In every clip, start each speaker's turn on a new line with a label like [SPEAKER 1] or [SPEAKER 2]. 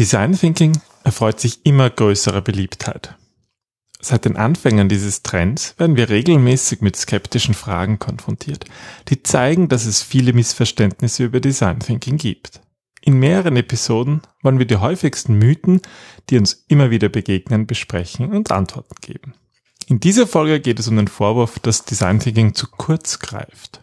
[SPEAKER 1] Design Thinking erfreut sich immer größerer Beliebtheit. Seit den Anfängen dieses Trends werden wir regelmäßig mit skeptischen Fragen konfrontiert, die zeigen, dass es viele Missverständnisse über Design Thinking gibt. In mehreren Episoden wollen wir die häufigsten Mythen, die uns immer wieder begegnen, besprechen und Antworten geben. In dieser Folge geht es um den Vorwurf, dass Design Thinking zu kurz greift.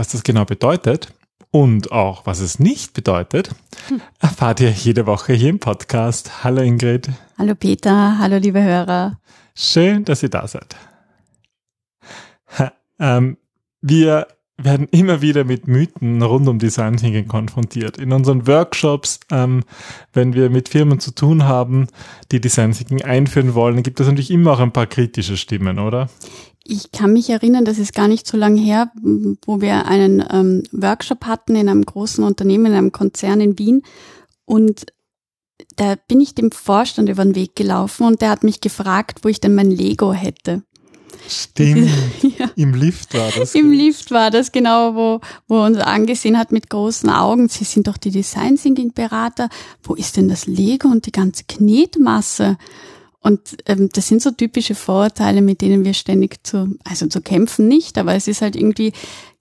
[SPEAKER 1] Was das genau bedeutet und auch was es nicht bedeutet, hm. erfahrt ihr jede Woche hier im Podcast. Hallo Ingrid.
[SPEAKER 2] Hallo Peter, hallo liebe Hörer.
[SPEAKER 1] Schön, dass ihr da seid. Ähm, wir werden immer wieder mit Mythen rund um Design Thinking konfrontiert. In unseren Workshops, ähm, wenn wir mit Firmen zu tun haben, die Design Thinking einführen wollen, gibt es natürlich immer auch ein paar kritische Stimmen, oder?
[SPEAKER 2] Ich kann mich erinnern, das ist gar nicht so lange her, wo wir einen ähm, Workshop hatten in einem großen Unternehmen, in einem Konzern in Wien. Und da bin ich dem Vorstand über den Weg gelaufen und der hat mich gefragt, wo ich denn mein Lego hätte.
[SPEAKER 1] Stimmt. ja. Im Lift war das.
[SPEAKER 2] Im Lift war das genau, wo, wo uns angesehen hat mit großen Augen. Sie sind doch die Design Thinking Berater. Wo ist denn das Lego und die ganze Knetmasse? Und ähm, das sind so typische Vorurteile, mit denen wir ständig zu, also zu kämpfen nicht, aber es ist halt irgendwie,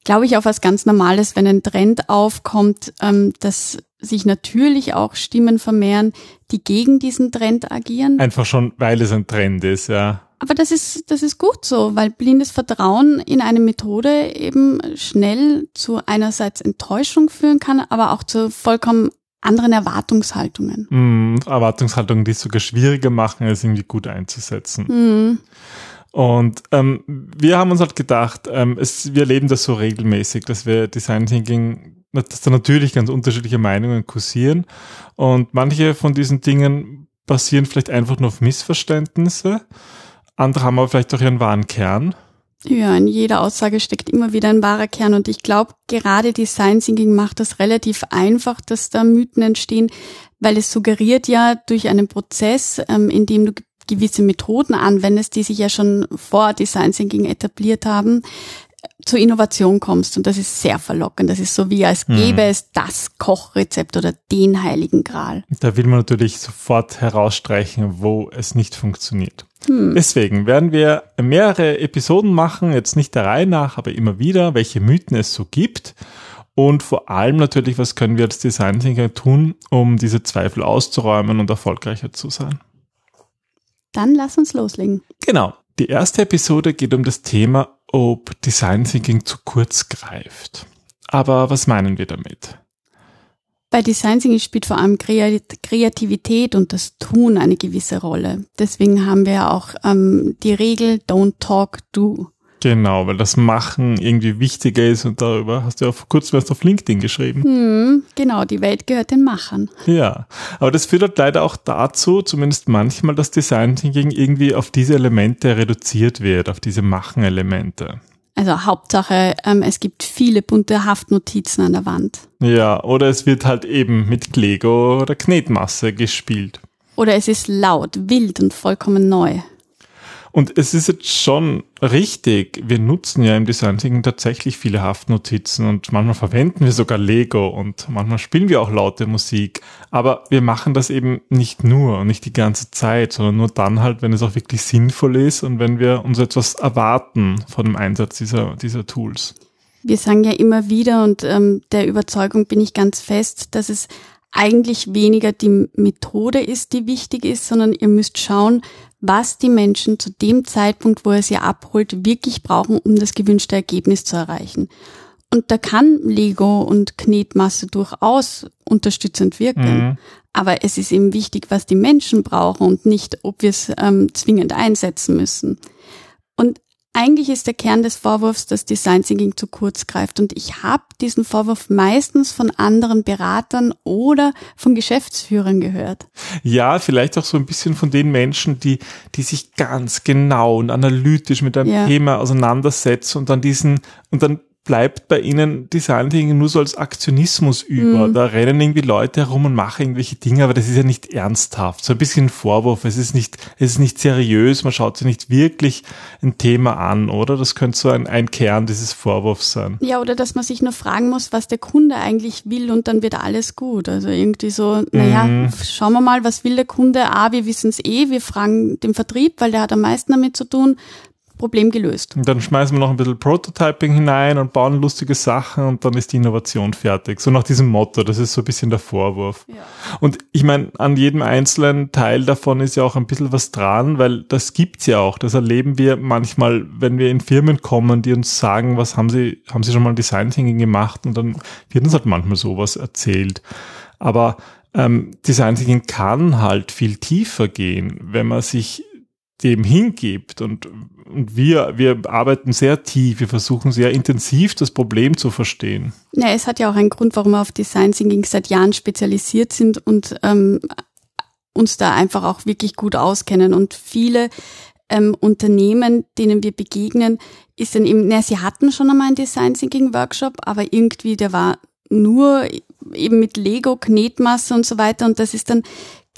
[SPEAKER 2] glaube ich, auch was ganz Normales, wenn ein Trend aufkommt, ähm, dass sich natürlich auch Stimmen vermehren, die gegen diesen Trend agieren.
[SPEAKER 1] Einfach schon, weil es ein Trend ist, ja.
[SPEAKER 2] Aber das ist, das ist gut so, weil blindes Vertrauen in eine Methode eben schnell zu einerseits Enttäuschung führen kann, aber auch zu vollkommen anderen Erwartungshaltungen.
[SPEAKER 1] Mm, Erwartungshaltungen, die es sogar schwieriger machen, es irgendwie gut einzusetzen. Mm. Und ähm, wir haben uns halt gedacht, ähm, es, wir erleben das so regelmäßig, dass wir Design Thinking, dass da natürlich ganz unterschiedliche Meinungen kursieren. Und manche von diesen Dingen basieren vielleicht einfach nur auf Missverständnisse. Andere haben aber vielleicht auch ihren wahren Kern.
[SPEAKER 2] Ja, in jeder Aussage steckt immer wieder ein wahrer Kern und ich glaube, gerade Design Thinking macht das relativ einfach, dass da Mythen entstehen, weil es suggeriert ja durch einen Prozess, ähm, in dem du gewisse Methoden anwendest, die sich ja schon vor Design Thinking etabliert haben, zur Innovation kommst. Und das ist sehr verlockend. Das ist so wie, als gäbe mhm. es das Kochrezept oder den heiligen Gral.
[SPEAKER 1] Da will man natürlich sofort herausstreichen, wo es nicht funktioniert. Hm. Deswegen werden wir mehrere Episoden machen, jetzt nicht der Reihe nach, aber immer wieder, welche Mythen es so gibt. Und vor allem natürlich, was können wir als Design Thinker tun, um diese Zweifel auszuräumen und erfolgreicher zu sein.
[SPEAKER 2] Dann lass uns loslegen.
[SPEAKER 1] Genau. Die erste Episode geht um das Thema, ob Design Thinking zu kurz greift. Aber was meinen wir damit?
[SPEAKER 2] Bei Design Thinking spielt vor allem Kreativität und das Tun eine gewisse Rolle. Deswegen haben wir auch ähm, die Regel Don't Talk, Do.
[SPEAKER 1] Genau, weil das Machen irgendwie wichtiger ist und darüber hast du ja vor kurzem erst auf LinkedIn geschrieben.
[SPEAKER 2] Hm, genau, die Welt gehört den Machern.
[SPEAKER 1] Ja, aber das führt halt leider auch dazu, zumindest manchmal, dass Design Thinking irgendwie auf diese Elemente reduziert wird, auf diese Machen-Elemente.
[SPEAKER 2] Also Hauptsache, ähm, es gibt viele bunte Haftnotizen an der Wand.
[SPEAKER 1] Ja, oder es wird halt eben mit Lego oder Knetmasse gespielt.
[SPEAKER 2] Oder es ist laut, wild und vollkommen neu.
[SPEAKER 1] Und es ist jetzt schon richtig, wir nutzen ja im Design Thinking tatsächlich viele Haftnotizen und manchmal verwenden wir sogar Lego und manchmal spielen wir auch laute Musik. Aber wir machen das eben nicht nur und nicht die ganze Zeit, sondern nur dann halt, wenn es auch wirklich sinnvoll ist und wenn wir uns etwas erwarten von dem Einsatz dieser, dieser Tools.
[SPEAKER 2] Wir sagen ja immer wieder und ähm, der Überzeugung bin ich ganz fest, dass es eigentlich weniger die Methode ist, die wichtig ist, sondern ihr müsst schauen, was die Menschen zu dem Zeitpunkt, wo er sie abholt, wirklich brauchen, um das gewünschte Ergebnis zu erreichen. Und da kann Lego und Knetmasse durchaus unterstützend wirken. Mhm. Aber es ist eben wichtig, was die Menschen brauchen und nicht, ob wir es ähm, zwingend einsetzen müssen. Und eigentlich ist der Kern des Vorwurfs, dass Design Thinking zu kurz greift. Und ich habe diesen Vorwurf meistens von anderen Beratern oder von Geschäftsführern gehört.
[SPEAKER 1] Ja, vielleicht auch so ein bisschen von den Menschen, die, die sich ganz genau und analytisch mit einem ja. Thema auseinandersetzen und dann diesen, und dann bleibt bei ihnen Design Thinking nur so als Aktionismus über. Mhm. Da rennen irgendwie Leute herum und machen irgendwelche Dinge, aber das ist ja nicht ernsthaft. So ein bisschen ein Vorwurf. Es ist nicht, es ist nicht seriös. Man schaut sich nicht wirklich ein Thema an, oder? Das könnte so ein, ein Kern dieses Vorwurfs sein.
[SPEAKER 2] Ja, oder dass man sich nur fragen muss, was der Kunde eigentlich will und dann wird alles gut. Also irgendwie so, naja, mhm. schauen wir mal, was will der Kunde? Ah, wir wissen es eh. Wir fragen den Vertrieb, weil der hat am meisten damit zu tun. Problem gelöst.
[SPEAKER 1] Und dann schmeißen wir noch ein bisschen Prototyping hinein und bauen lustige Sachen und dann ist die Innovation fertig. So nach diesem Motto, das ist so ein bisschen der Vorwurf. Ja. Und ich meine, an jedem einzelnen Teil davon ist ja auch ein bisschen was dran, weil das gibt's ja auch. Das erleben wir manchmal, wenn wir in Firmen kommen, die uns sagen, was haben sie, haben sie schon mal Design Thinking gemacht und dann wird uns halt manchmal sowas erzählt. Aber ähm, Design Thinking kann halt viel tiefer gehen, wenn man sich dem hingibt. Und, und wir, wir arbeiten sehr tief, wir versuchen sehr intensiv das Problem zu verstehen.
[SPEAKER 2] Ja, es hat ja auch einen Grund, warum wir auf Design Thinking seit Jahren spezialisiert sind und ähm, uns da einfach auch wirklich gut auskennen. Und viele ähm, Unternehmen, denen wir begegnen, ist dann eben, na, sie hatten schon einmal einen Design Thinking Workshop, aber irgendwie der war nur eben mit Lego, Knetmasse und so weiter. Und das ist dann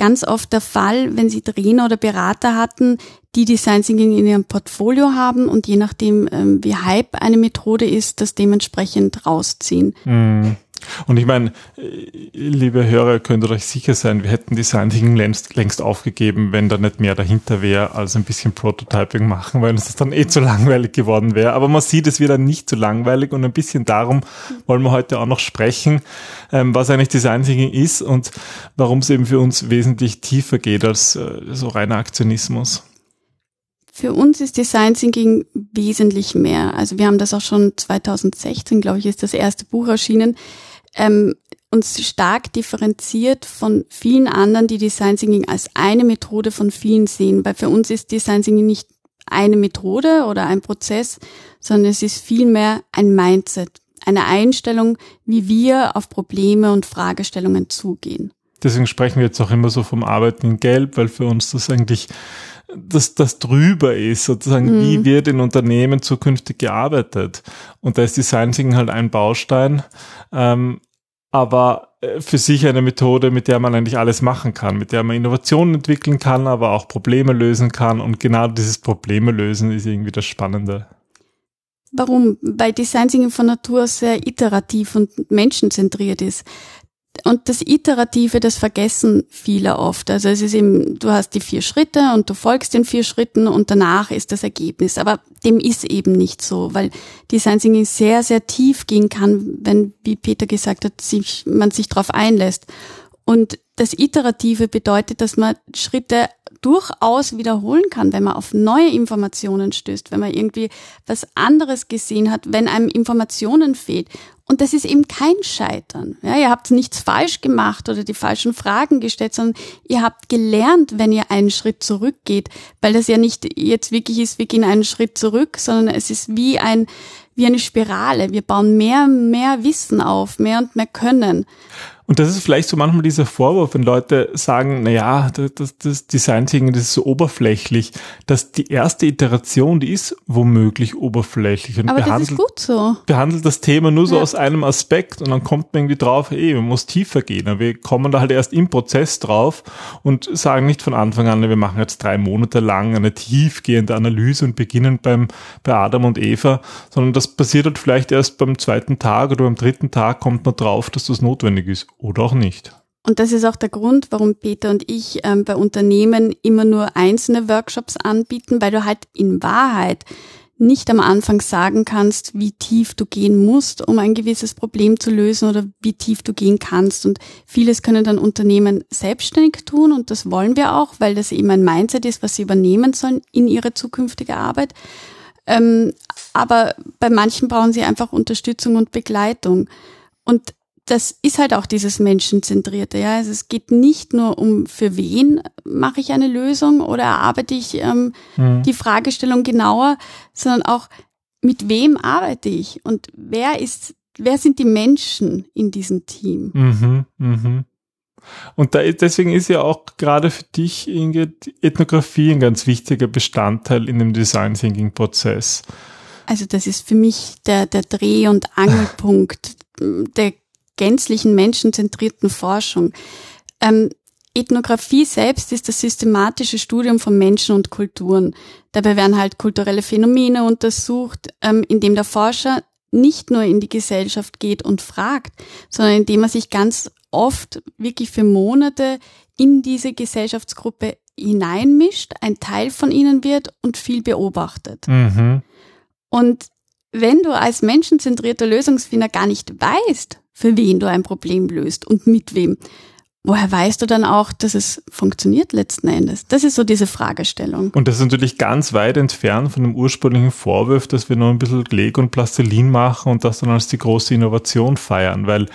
[SPEAKER 2] ganz oft der Fall, wenn Sie Trainer oder Berater hatten, die Design Thinking in ihrem Portfolio haben und je nachdem, ähm, wie Hype eine Methode ist, das dementsprechend rausziehen.
[SPEAKER 1] Mhm. Und ich meine, liebe Hörer, könnt ihr euch sicher sein, wir hätten Design Thinking längst, längst aufgegeben, wenn da nicht mehr dahinter wäre, als ein bisschen Prototyping machen, weil uns das dann eh zu langweilig geworden wäre. Aber man sieht, es wird dann nicht zu langweilig und ein bisschen darum wollen wir heute auch noch sprechen, ähm, was eigentlich Design Thinking ist und warum es eben für uns wesentlich tiefer geht als äh, so reiner Aktionismus.
[SPEAKER 2] Für uns ist Design Thinking wesentlich mehr. Also wir haben das auch schon 2016, glaube ich, ist das erste Buch erschienen ähm, uns stark differenziert von vielen anderen, die Design Thinking als eine Methode von vielen sehen. Weil für uns ist Design Thinking nicht eine Methode oder ein Prozess, sondern es ist vielmehr ein Mindset, eine Einstellung, wie wir auf Probleme und Fragestellungen zugehen.
[SPEAKER 1] Deswegen sprechen wir jetzt auch immer so vom Arbeiten in Gelb, weil für uns das eigentlich das, das drüber ist, sozusagen, mhm. wie wird in Unternehmen zukünftig gearbeitet. Und da ist Design Thinking halt ein Baustein, ähm, aber äh, für sich eine Methode, mit der man eigentlich alles machen kann, mit der man Innovationen entwickeln kann, aber auch Probleme lösen kann. Und genau dieses Probleme lösen ist irgendwie das Spannende.
[SPEAKER 2] Warum? Weil Design Thinking von Natur sehr iterativ und menschenzentriert ist und das Iterative, das vergessen viele oft. Also es ist eben, du hast die vier Schritte und du folgst den vier Schritten und danach ist das Ergebnis. Aber dem ist eben nicht so, weil Design Thinking sehr, sehr tief gehen kann, wenn, wie Peter gesagt hat, sich, man sich darauf einlässt. Und das Iterative bedeutet, dass man Schritte durchaus wiederholen kann, wenn man auf neue Informationen stößt, wenn man irgendwie was anderes gesehen hat, wenn einem Informationen fehlt. Und das ist eben kein Scheitern. Ja, ihr habt nichts falsch gemacht oder die falschen Fragen gestellt, sondern ihr habt gelernt, wenn ihr einen Schritt zurückgeht, weil das ja nicht jetzt wirklich ist, wir gehen einen Schritt zurück, sondern es ist wie ein, wie eine Spirale. Wir bauen mehr, mehr Wissen auf, mehr und mehr Können.
[SPEAKER 1] Und das ist vielleicht so manchmal dieser Vorwurf, wenn Leute sagen, na ja, das, das Design Thinking, das ist so oberflächlich, dass die erste Iteration, die ist womöglich oberflächlich und
[SPEAKER 2] Aber behandelt, das ist gut so.
[SPEAKER 1] behandelt das Thema nur so ja. aus einem Aspekt und dann kommt man irgendwie drauf, ey, man muss tiefer gehen. Wir kommen da halt erst im Prozess drauf und sagen nicht von Anfang an, wir machen jetzt drei Monate lang eine tiefgehende Analyse und beginnen beim, bei Adam und Eva, sondern das passiert halt vielleicht erst beim zweiten Tag oder beim dritten Tag kommt man drauf, dass das notwendig ist oder auch nicht.
[SPEAKER 2] Und das ist auch der Grund, warum Peter und ich ähm, bei Unternehmen immer nur einzelne Workshops anbieten, weil du halt in Wahrheit nicht am Anfang sagen kannst, wie tief du gehen musst, um ein gewisses Problem zu lösen oder wie tief du gehen kannst. Und vieles können dann Unternehmen selbstständig tun und das wollen wir auch, weil das eben ein Mindset ist, was sie übernehmen sollen in ihre zukünftige Arbeit. Ähm, aber bei manchen brauchen sie einfach Unterstützung und Begleitung. Und das ist halt auch dieses Menschenzentrierte. Ja, also es geht nicht nur um für wen mache ich eine Lösung oder erarbeite ich ähm, mhm. die Fragestellung genauer, sondern auch mit wem arbeite ich und wer ist, wer sind die Menschen in diesem Team?
[SPEAKER 1] Mhm, mhm. Und da, deswegen ist ja auch gerade für dich, Ingrid, Ethnographie ein ganz wichtiger Bestandteil in dem Design Thinking Prozess.
[SPEAKER 2] Also das ist für mich der, der Dreh- und Angelpunkt der gänzlichen menschenzentrierten Forschung. Ähm, Ethnographie selbst ist das systematische Studium von Menschen und Kulturen. Dabei werden halt kulturelle Phänomene untersucht, ähm, indem der Forscher nicht nur in die Gesellschaft geht und fragt, sondern indem er sich ganz oft wirklich für Monate in diese Gesellschaftsgruppe hineinmischt, ein Teil von ihnen wird und viel beobachtet. Mhm. Und wenn du als menschenzentrierter Lösungsfinder gar nicht weißt, für wen du ein Problem löst und mit wem, woher weißt du dann auch, dass es funktioniert letzten Endes? Das ist so diese Fragestellung.
[SPEAKER 1] Und das ist natürlich ganz weit entfernt von dem ursprünglichen Vorwurf, dass wir nur ein bisschen Leg und Plastilin machen und das dann als die große Innovation feiern, weil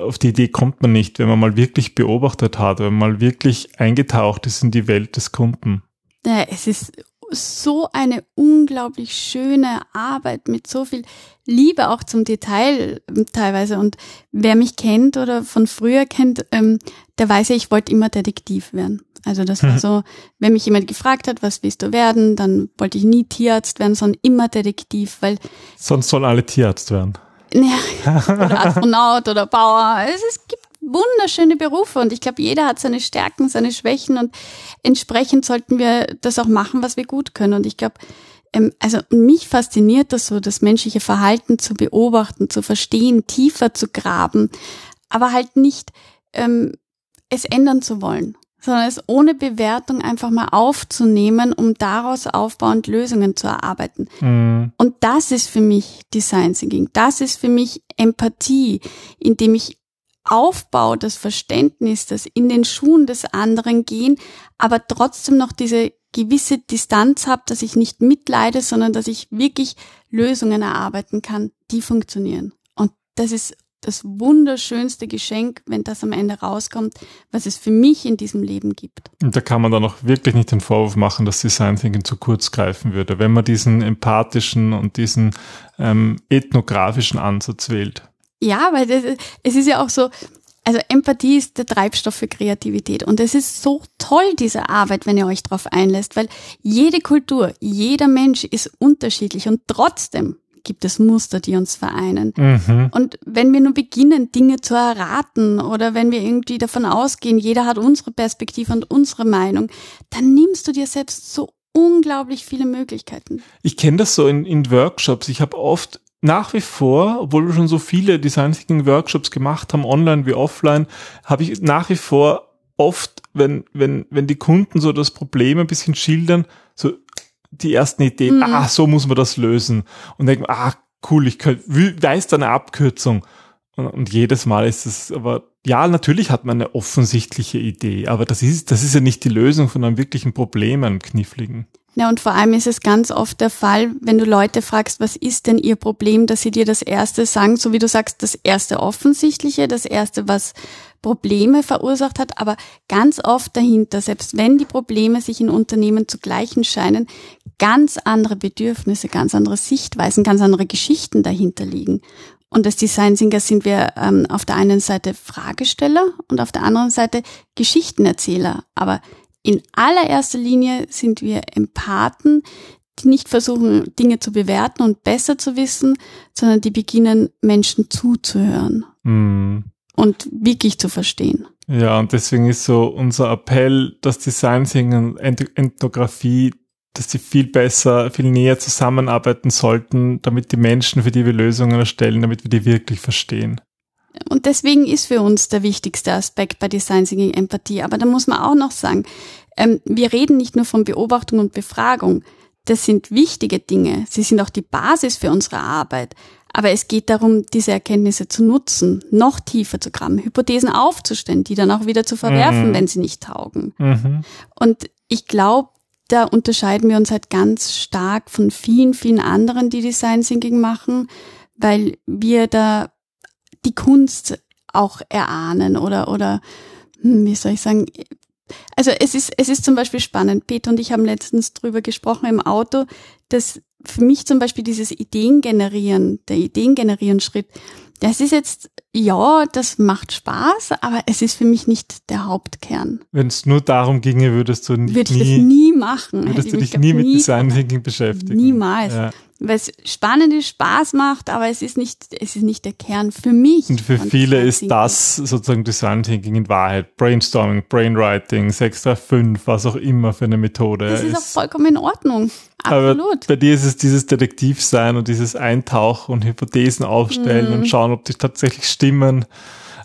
[SPEAKER 1] auf die Idee kommt man nicht, wenn man mal wirklich beobachtet hat, wenn man mal wirklich eingetaucht ist in die Welt des Kunden.
[SPEAKER 2] Ja, es ist so eine unglaublich schöne Arbeit mit so viel Liebe auch zum Detail ähm, teilweise. Und wer mich kennt oder von früher kennt, ähm, der weiß ja, ich wollte immer Detektiv werden. Also das war mhm. so, wenn mich jemand gefragt hat, was willst du werden, dann wollte ich nie Tierarzt werden, sondern immer Detektiv, weil
[SPEAKER 1] sonst sollen alle Tierarzt werden.
[SPEAKER 2] Ja, oder Astronaut oder Bauer. Es, es gibt wunderschöne Berufe und ich glaube, jeder hat seine Stärken, seine Schwächen und entsprechend sollten wir das auch machen, was wir gut können. Und ich glaube, ähm, also mich fasziniert das so, das menschliche Verhalten zu beobachten, zu verstehen, tiefer zu graben, aber halt nicht ähm, es ändern zu wollen, sondern es ohne Bewertung einfach mal aufzunehmen, um daraus aufbauend Lösungen zu erarbeiten. Mhm. Und das ist für mich Design Thinking. Das ist für mich Empathie, indem ich Aufbau, das Verständnis, das in den Schuhen des anderen gehen, aber trotzdem noch diese gewisse Distanz habe, dass ich nicht mitleide, sondern dass ich wirklich Lösungen erarbeiten kann, die funktionieren. Und das ist das wunderschönste Geschenk, wenn das am Ende rauskommt, was es für mich in diesem Leben gibt.
[SPEAKER 1] Und da kann man dann auch wirklich nicht den Vorwurf machen, dass Design Thinking zu kurz greifen würde, wenn man diesen empathischen und diesen ähm, ethnografischen Ansatz wählt.
[SPEAKER 2] Ja, weil das, es ist ja auch so, also Empathie ist der Treibstoff für Kreativität. Und es ist so toll, diese Arbeit, wenn ihr euch darauf einlässt, weil jede Kultur, jeder Mensch ist unterschiedlich und trotzdem gibt es Muster, die uns vereinen. Mhm. Und wenn wir nur beginnen, Dinge zu erraten oder wenn wir irgendwie davon ausgehen, jeder hat unsere Perspektive und unsere Meinung, dann nimmst du dir selbst so unglaublich viele Möglichkeiten.
[SPEAKER 1] Ich kenne das so in, in Workshops. Ich habe oft nach wie vor, obwohl wir schon so viele Design Thinking Workshops gemacht haben, online wie offline, habe ich nach wie vor oft, wenn, wenn, wenn die Kunden so das Problem ein bisschen schildern, so die ersten Ideen, mhm. ah, so muss man das lösen. Und denken, ah, cool, ich könnte, weiß da eine Abkürzung. Und, und jedes Mal ist es aber, ja, natürlich hat man eine offensichtliche Idee, aber das ist, das ist ja nicht die Lösung von einem wirklichen Problem, einem kniffligen.
[SPEAKER 2] Ja, und vor allem ist es ganz oft der Fall, wenn du Leute fragst, was ist denn ihr Problem, dass sie dir das erste sagen, so wie du sagst, das erste offensichtliche, das erste, was Probleme verursacht hat, aber ganz oft dahinter, selbst wenn die Probleme sich in Unternehmen zu gleichen scheinen, ganz andere Bedürfnisse, ganz andere Sichtweisen, ganz andere Geschichten dahinter liegen. Und als Design Thinker sind wir ähm, auf der einen Seite Fragesteller und auf der anderen Seite Geschichtenerzähler. Aber in allererster Linie sind wir Empathen, die nicht versuchen, Dinge zu bewerten und besser zu wissen, sondern die beginnen, Menschen zuzuhören mm. und wirklich zu verstehen.
[SPEAKER 1] Ja, und deswegen ist so unser Appell, dass Design Thinking und Ethnographie, dass sie viel besser, viel näher zusammenarbeiten sollten, damit die Menschen, für die wir Lösungen erstellen, damit wir die wirklich verstehen.
[SPEAKER 2] Und deswegen ist für uns der wichtigste Aspekt bei Design Thinking Empathie. Aber da muss man auch noch sagen, ähm, wir reden nicht nur von Beobachtung und Befragung. Das sind wichtige Dinge. Sie sind auch die Basis für unsere Arbeit. Aber es geht darum, diese Erkenntnisse zu nutzen, noch tiefer zu graben, Hypothesen aufzustellen, die dann auch wieder zu verwerfen, mhm. wenn sie nicht taugen. Mhm. Und ich glaube, da unterscheiden wir uns halt ganz stark von vielen, vielen anderen, die Design Thinking machen, weil wir da die Kunst auch erahnen oder, oder, hm, wie soll ich sagen, also es ist, es ist zum Beispiel spannend. Peter und ich haben letztens drüber gesprochen im Auto, dass für mich zum Beispiel dieses Ideengenerieren, der Ideengenerieren-Schritt, das ist jetzt, ja, das macht Spaß, aber es ist für mich nicht der Hauptkern.
[SPEAKER 1] Wenn es nur darum ginge, würdest du nie,
[SPEAKER 2] Würde ich das nie machen.
[SPEAKER 1] Würdest du dich nie mit Design Thinking beschäftigen?
[SPEAKER 2] Niemals. Ja. Weil es spannend ist, Spaß macht, aber es ist nicht, es ist nicht der Kern für mich.
[SPEAKER 1] Und für viele ist das sozusagen Design Thinking in Wahrheit. Brainstorming, Brainwriting, 635, was auch immer für eine Methode.
[SPEAKER 2] Das ist, ist auch vollkommen in Ordnung. Absolut. Aber
[SPEAKER 1] bei dir ist es dieses Detektivsein und dieses Eintauchen und Hypothesen aufstellen mhm. und schauen, ob die tatsächlich stimmen.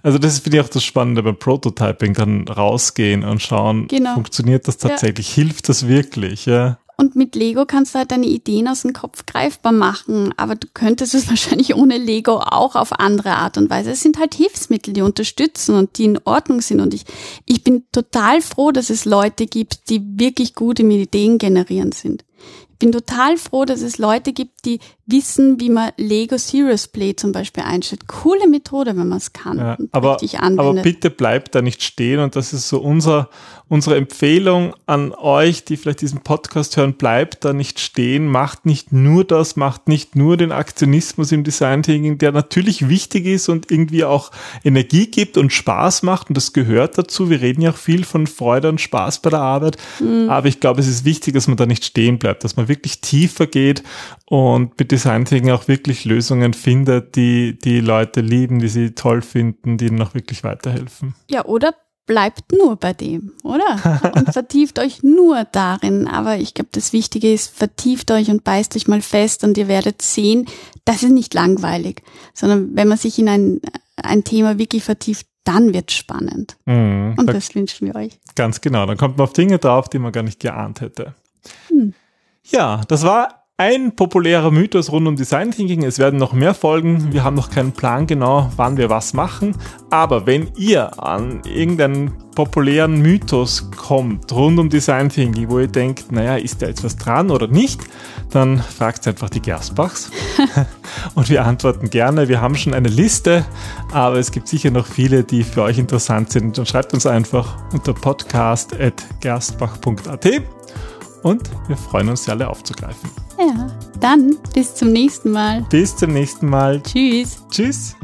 [SPEAKER 1] Also das finde ich auch das Spannende beim Prototyping, dann rausgehen und schauen, genau. funktioniert das tatsächlich, ja. hilft das wirklich, ja.
[SPEAKER 2] Und mit Lego kannst du halt deine Ideen aus dem Kopf greifbar machen. Aber du könntest es wahrscheinlich ohne Lego auch auf andere Art und Weise. Es sind halt Hilfsmittel, die unterstützen und die in Ordnung sind. Und ich, ich bin total froh, dass es Leute gibt, die wirklich gut im Ideen generieren sind bin total froh, dass es Leute gibt, die wissen, wie man Lego Serious Play zum Beispiel einstellt. Coole Methode, wenn man es kann.
[SPEAKER 1] Ja, aber, aber bitte bleibt da nicht stehen und das ist so unser, unsere Empfehlung an euch, die vielleicht diesen Podcast hören, bleibt da nicht stehen, macht nicht nur das, macht nicht nur den Aktionismus im Design Thinking, der natürlich wichtig ist und irgendwie auch Energie gibt und Spaß macht und das gehört dazu. Wir reden ja auch viel von Freude und Spaß bei der Arbeit, mhm. aber ich glaube, es ist wichtig, dass man da nicht stehen bleibt, dass man wirklich tiefer geht und mit Design Thinking auch wirklich Lösungen findet, die die Leute lieben, die sie toll finden, die ihnen auch wirklich weiterhelfen.
[SPEAKER 2] Ja, oder bleibt nur bei dem, oder? Und vertieft euch nur darin. Aber ich glaube, das Wichtige ist, vertieft euch und beißt euch mal fest und ihr werdet sehen, das ist nicht langweilig, sondern wenn man sich in ein, ein Thema wirklich vertieft, dann wird's spannend. Mhm, und das wünschen wir euch.
[SPEAKER 1] Ganz genau. Dann kommt man auf Dinge drauf, die man gar nicht geahnt hätte. Hm. Ja, das war ein populärer Mythos rund um Design Thinking. Es werden noch mehr folgen. Wir haben noch keinen Plan genau, wann wir was machen. Aber wenn ihr an irgendeinen populären Mythos kommt rund um Design Thinking, wo ihr denkt, naja, ist da jetzt was dran oder nicht, dann fragt einfach die Gerstbachs. Und wir antworten gerne. Wir haben schon eine Liste, aber es gibt sicher noch viele, die für euch interessant sind. Dann schreibt uns einfach unter podcast.gerstbach.at und wir freuen uns, sie alle aufzugreifen.
[SPEAKER 2] Ja, dann bis zum nächsten Mal.
[SPEAKER 1] Bis zum nächsten Mal.
[SPEAKER 2] Tschüss.
[SPEAKER 1] Tschüss.